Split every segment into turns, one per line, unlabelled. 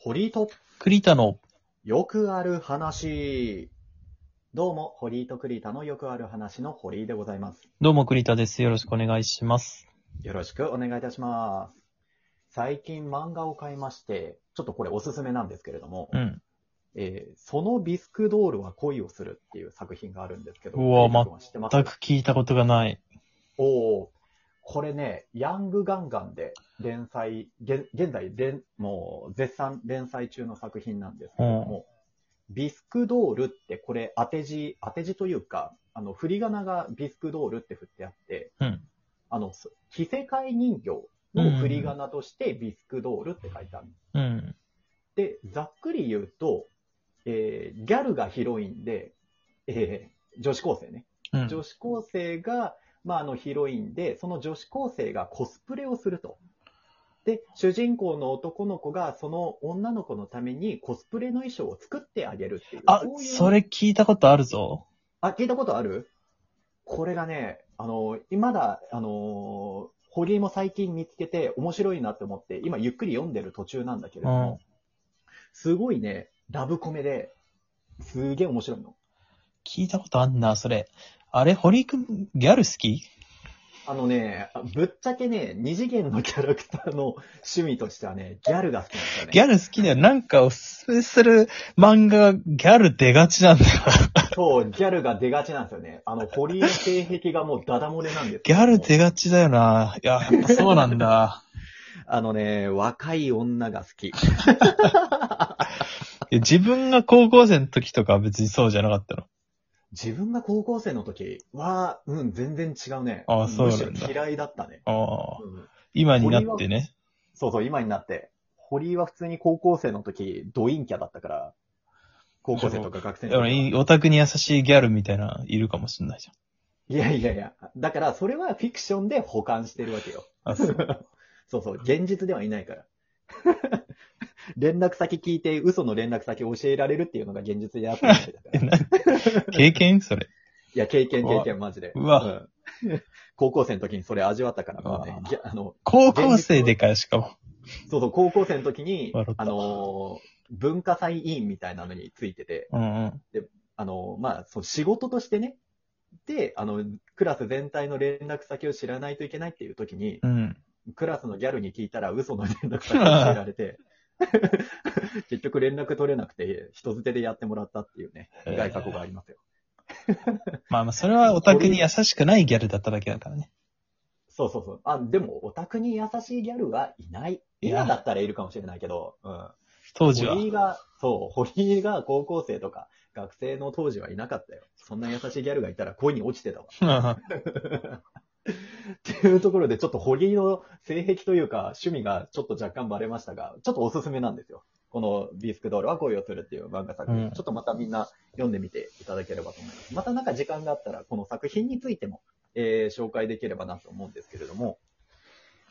堀井と
栗田の、
よくある話。どうも、堀井と栗田のよくある話の堀井でございます。
どうも栗田です。よろしくお願いします。
よろしくお願いいたします。最近漫画を買いまして、ちょっとこれおすすめなんですけれども、
うん。
えーそのビスクドールは恋をするっていう作品があるんですけど、
うわ
栗田君は知ってます？
全く聞いたことがない。
おお、これね、ヤングガンガンで連載、現現在連、もう絶賛連載中の作品なんですけれども、ビスクドールってこれ当て字、当て字というか、あの、振り仮名がビスクドールって振ってあって、
うん。
あの、す着せ替え人形の振り仮名としてビスクドールって書いてある。
うん。
で、ざっくり言うと、えーギャルがヒロインで、えー女子高生ね。
うん。
女子高生が、まあ、あのヒロインで、その女子高生がコスプレをすると。で、主人公の男の子がその女の子のためにコスプレの衣装を作ってあげるっていう。
あ
う、いう
それ聞いたことあるぞ。
あ、聞いたことある？これがね、あの、まだ、あの、堀井も最近見つけて面白いなって思って、今ゆっくり読んでる途中なんだけれども、すごいね、ラブコメで、すげえ面白いの。
聞いたことあんな、それ。あれ、堀井くん、ギャル好き？
あのね、ぶっちゃけね、二次元のキャラクターの趣味としてはね、ギャルが好きなんですよね。
ギャル好きだよ。なんかおすすめする漫画がギャル出がちなんだよ。
そう、ギャルが出がちなんですよね。あの、堀井の性癖がもうダダ漏れなんです
ギャル
出
出がちだよな。いや、やっぱそうなんだ。
あのね、若い女が好き。
自分が高校生の時とかは別にそうじゃなかったの。
自分が高校生の時は、うん、全然違うね。
あそうなんだ
むしろ嫌いだったね。
ああ。
うん
今になってね。
そうそう、今になって。堀井は普通に高校生の時、ド陰キャだったから、高校生とか学生。
だからオタクに優しいギャルみたいな、いるかもしんないじ
いやいやいや。だから、それはフィクションで保管してるわけよ。
ゃん。あ、そう。
そうそう、現実ではいないから。連絡先聞いて嘘の連絡先教えられるっていうのが現実であったわけだから。
えな経験？それ。
いや、経験経験マジで。
うわ
ん高校生の時にそれ味わったから、ね、あの、
高校生でかよ、しかも。
そうそう、高校生の時にあのー文化祭委員みたいなのについてて、
うんうん。
あのーまあ、そう仕事としてね、で、あの、クラス全体の連絡先を知らないといけないっていう時に、
うん。
クラスのギャルに聞いたら嘘の連絡先を教えられて、結局連絡取れなくて、人づてでやってもらったっていうね、
へー
苦い過去がありますよ。
まあまあ、それはオタクに優しくないギャルだっただけだからね。
そうそうそう。あ、でも、オタクに優しいギャルはいない。今だったらいるかもしれないけど、うん。
当時は。
堀井が、そう、堀井が高校生とか、学生の当時はいなかったよ。そんな優しいギャルがいたら恋に落ちてたわ。っていうところで、ちょっと堀井の性癖というか、趣味がちょっと若干バレましたが、ちょっとおすすめなんですよ。このビスクドールは恋をするっていう漫画作品、
うん
ちょっとまたみんな読んでみていただければと思います。またなんか時間があったら、この作品についても、えー紹介できればなと思うんですけれども、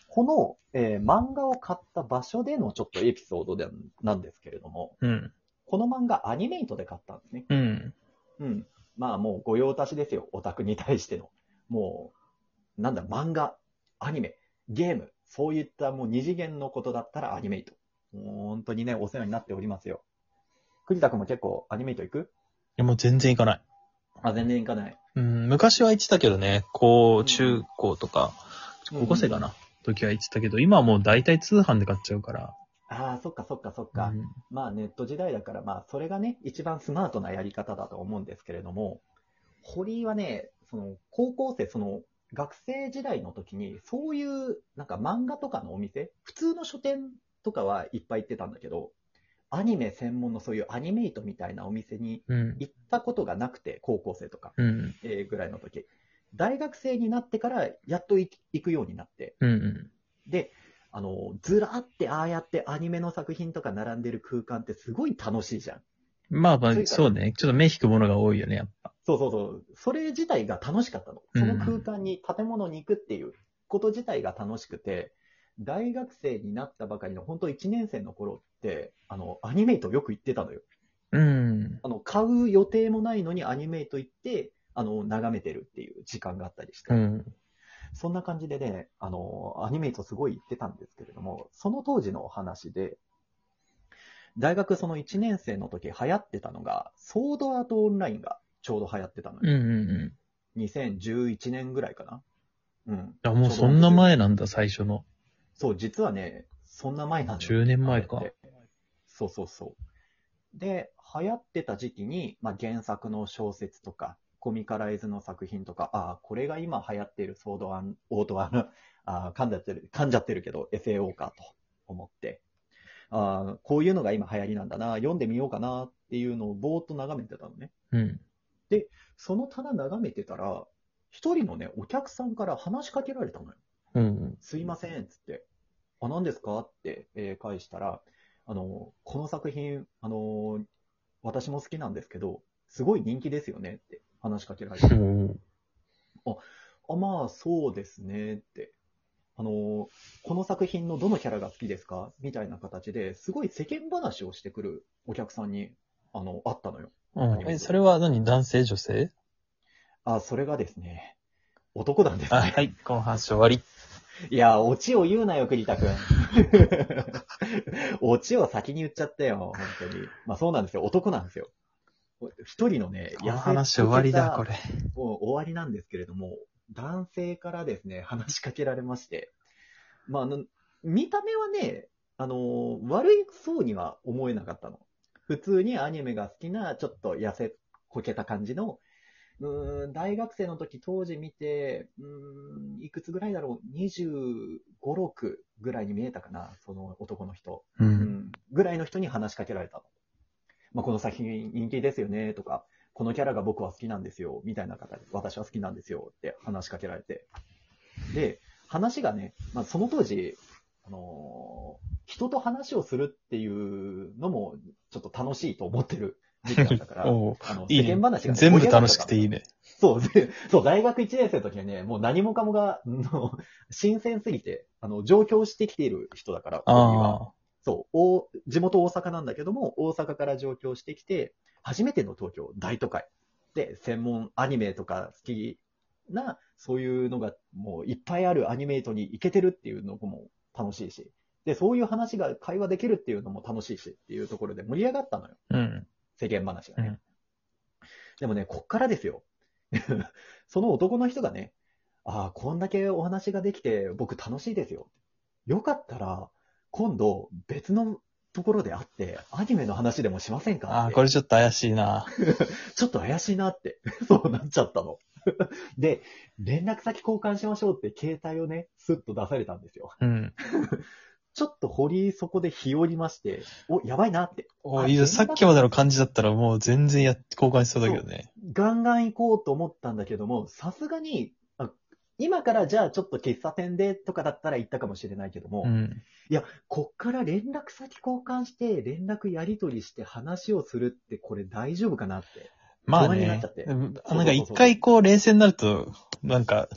この、えー漫画を買った場所でのちょっとエピソードでなんですけれども、
うん。
この漫画アニメイトで買ったんですね。
うん。
うん。まあもう御用達ですよ、オタクに対しての。もう、なんだ、漫画、アニメ、ゲーム、そういったもう二次元のことだったらアニメイト。本当にね、お世話になっておりますよ。栗田君も結構アニメイト行く？
いや、もう全然行かない。
あ、全然行かない。
うん、昔は行ってたけどね、高、
うん
中高とか、高校生かな、時は行ってたけど、今はもう大体通販で買っちゃうから。
ああ、そっかそっかそっか。
うん
まあネット時代だから、まあそれがね、一番スマートなやり方だと思うんですけれども、堀井はね、その高校生、その学生時代の時に、そういうなんか漫画とかのお店、普通の書店とかはいっぱい行ってたんだけど、アニメ専門のそういうアニメイトみたいなお店に
うん。
行ったことがなくて、高校生とか、
うん。
えーぐらいの時。大学生になってからやっと行行くようになって、
うん。うん。
で、あの、ずらってああやってアニメの作品とか並んでる空間ってすごい楽しいじゃん。
まあまあそうね。ちょっと目引くものが多いよね、やっぱ。
そうそうそう。それ自体が楽しかったの。その空間に建物に行くっていうこと自体が楽しくて、大学生になったばかりの本当1年生の頃って、あの、アニメイトよく行ってたのよ。
うん。
あの、買う予定もないのにアニメイト行って、あの、眺めてるっていう時間があったりして。
うん。
そんな感じでね、あの、アニメイトすごい行ってたんですけれども、その当時のお話で、大学その1年生の時流行ってたのが、ソードアートオンラインがちょうど流行ってたの
うんう
よ。
んうん。
2011年ぐらいかな。うん。
あ、もうそんな前なんだ、最初の。
そう、実はね、そんな前なんだよ
10年前か
あれってそうそうそう。で、流行ってた時期に、まあ、原作の小説とか、コミカライズの作品とか、ああ、これが今流行っているソードアン、オートアン、ああ、噛んじゃってる、噛んじゃってるけど、FAO かと思って、ああ、こういうのが今流行りなんだな、読んでみようかなっていうのをぼーっと眺めてたのね。
うん。
その棚眺めてたら、一人のね、お客さんから話しかけられたのよ。
うん。
すいません、つって。あ、何ですか？って、えー返したら、あの、この作品、あの、私も好きなんですけど、すごい人気ですよねって話しかけられて。
うん。
あ、まあ、そうですねって。あの、この作品のどのキャラが好きですか？みたいな形ですごい世間話をしてくるお客さんに、あの、会ったのよ。
うん。え、それは何？男性女性？
あ、それがですね、男なんです
あ、
ね。
はい、この話終わり。
いや、オチを言うなよ、栗田くん。オチを先に言っちゃったよ、本当に。まあそうなんですよ、男なんですよ。一人のね、
この話終わりだ、これ。
もう終わりなんですけれども、男性からですね、話しかけられまして、まあ、あの、見た目はね、あの、悪いそうには思えなかったの。普通にアニメが好きな、ちょっと痩せこけた感じの、うーん、大学生の時当時見て、うーん、いくつぐらいだろう、25、6ぐらいに見えたかな、その男の人。
う。
うんん、ぐらいの人に話しかけられたの。まあ、この作品人気ですよね、とか、このキャラが僕は好きなんですよ、みたいな方で、私は好きなんですよって話しかけられて。で、話がね、まあ、その当時、あのー人と話をするっていうのも、ちょっと楽しいと思ってる時期だったから、
おう
あの
いいね
世間話が、ね、
全部楽しくていい
ね。
ね。
そう、でそう、大学1年生の時はね、もう何もかもが、の 新鮮すぎて、あの、上京してきている人だから、そう、大地元大阪なんだけども、大阪から上京してきて、初めての東京、大都会。で、専門アニメとか好きな、そういうのがもういっぱいあるアニメートに行けてるっていうのも楽しいし、で、そういう話が会話できるっていうのも楽しいしっていうところで盛り上がったのよ。
あ。うん。
世間話がね。
うん
でもね、こっからですよ。その男の人がね、ああ、こんだけお話ができて僕楽しいですよ。よかったら、今度別のところで会って、アニメの話でもしませんか
ああ、これちょっと怪しいな。
ちょっと怪しいなって、そうなっちゃったの。で、連絡先交換しましょうって携帯をね、スッと出されたんですよ。
うん。
ちょっと掘りそこで日和りまして、お、やばいなって。あ
おいいよさっきまでの感じだったらもう全然や、交換しそうだけどね。
ガンガン行こうと思ったんだけども、さすがに、あ今からじゃあちょっと喫茶店でとかだったら行ったかもしれないけども、
うん。
こっから連絡先交換して、連絡やり取りして話をするってこれ大丈夫かなって。
まあね
な
なんか一回こう冷静になると、なんか、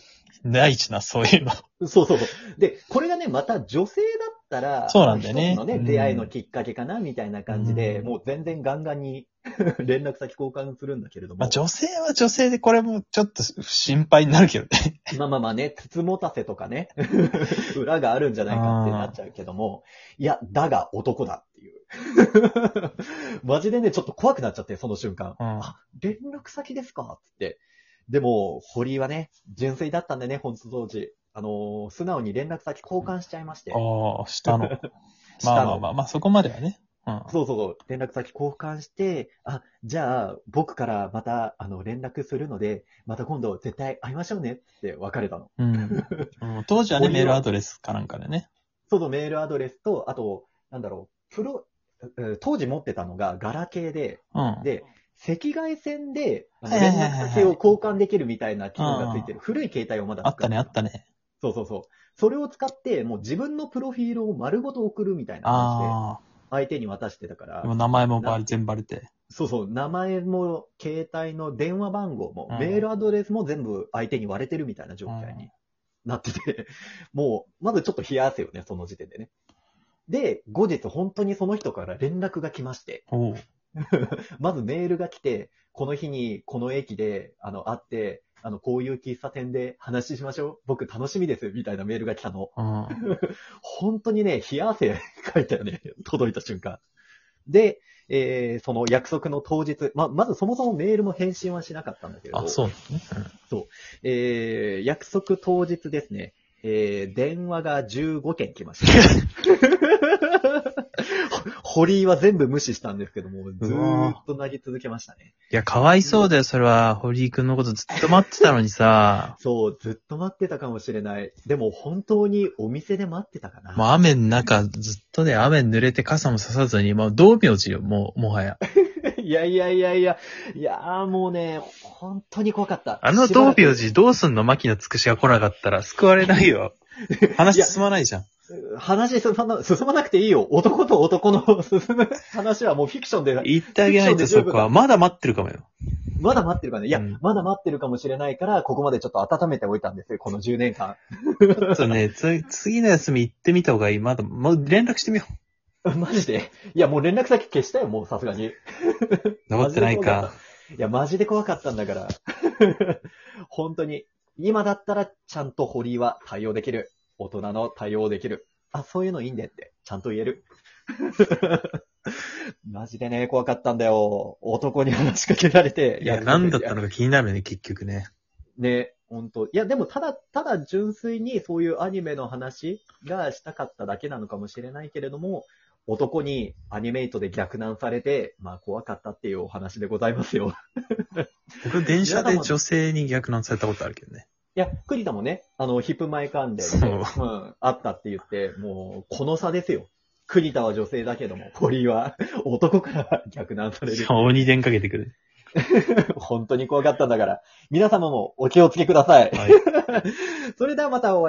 ないしな、そういうの。
そうそうそう。で、これがね、また女性だったら、
そうなんだよね
のね、
うん
出会いのきっかけかな、みたいな感じで、
うん
もう全然ガンガンに 連絡先交換するんだけれども。
まあ女性は女性でこれもちょっと心配になるけどね。
まあまあまあね、つつもたせとかね、裏があるんじゃないかってなっちゃうけども、いや、だが男だっていう。マジでね、ちょっと怖くなっちゃって、その瞬間。
うん
あ、連絡先ですかつって。でも、堀井はね、純粋だったんでね、本当当時。あのー素直に連絡先交換しちゃいまして。
ああ、下の。
下 の
まあまあまあ、まあそこまではね。うん。
そうそうそう、連絡先交換して、あ、じゃあ、僕からまた、あの、連絡するので、また今度絶対会いましょうねって別れたの。
うん。うん当時はね、メールアドレスかなんかでね。
そうそう、メールアドレスと、あと、なんだろう、プロ、えー当時持ってたのがガラケーで、
うん。
で、赤外線で、連絡先を交換できるみたいな機能がついてる古い携帯をまだ
あったね、あ
た。
ったね。
そうそうそう。それを使って、もう自分のプロフィールを丸ごと送るみたいな感じで、
あ
相手に渡してたから
名前もバレ全部バレて。
そうそう、名前も、携帯の電話番号も、
うん
メールアドレスも全部相手に割れてるみたいな状態になってて、もう、まずちょっと冷や汗よね、その時点でね。で、後日本当にその人から連絡が来まして。まずメールが来て、この日にこの駅で、あの、会って、あの、こういう喫茶店で話しましょう。僕楽しみです。みたいなメールが来たの。
うん。
本当にね、冷や汗かいたよね。届いた瞬間。で、えーその約束の当日、ま、まずそもそもメールも返信はしなかったんだけれど、
あ、そうなのね。
えー約束当日ですね、えー電話が15件来ました。堀井は全部無視したんですけども、ずーっと投げ続けましたね。
いや、かわいそうだよ、それは。堀井くんのことずっと待ってたのにさ。
そう、ずっと待ってたかもしれない。でも本当にお店で待ってたかな。
もう雨の中、ずっとね、雨に濡れて傘もささずに、もう道明寺よ、もう、もはや。
いやいやいやいや、いやーもうね、本当に怖かった。
あの
しばらく
道明寺どうすんの牧野つくしが来なかったら救われないよ。話進まないじゃん。
話進まな、進まなくていいよ。男と男の進む話はもうフィクションで、
言ってあげないとそこは。まだ待ってるかもよ。
まだ待ってるからね。いや、
うん
まだ待ってるかもしれないから、ここまでちょっと温めておいたんですよ、この10年間。
ちょっとね、つ、次の休み行ってみた方がいい。まだ、もう連絡してみよ
マジで？いや、もう連絡先消したよ、もうさすがに。
う。黙ってないか。
いや、マジで怖かったんだから。本当に。今だったら、ちゃんと堀井は対応できる。大人の対応できる。あ、そういうのいいんでって、ちゃんと言える。マジでね、怖かったんだよ。男に話しかけられて。
いや、何だったのか気になるね、結局ね。
ね、本当いや、でも、ただ、ただ純粋にそういうアニメの話がしたかっただけなのかもしれないけれども、男にアニメイトで逆難されて、まあ怖かったっていうお話でございますよ。
僕、電車で女性に逆難されたことあるけどね。
いや、栗田もね、あの、ヒップ前関連で、
そう
うん、あったって言って、もう、この差ですよ。栗田は女性だけども、堀井は男から逆難される。
鬼電かけてくる。
本当に怖かったんだから、皆様もお気をつけください。
はい。
それではまたお会いし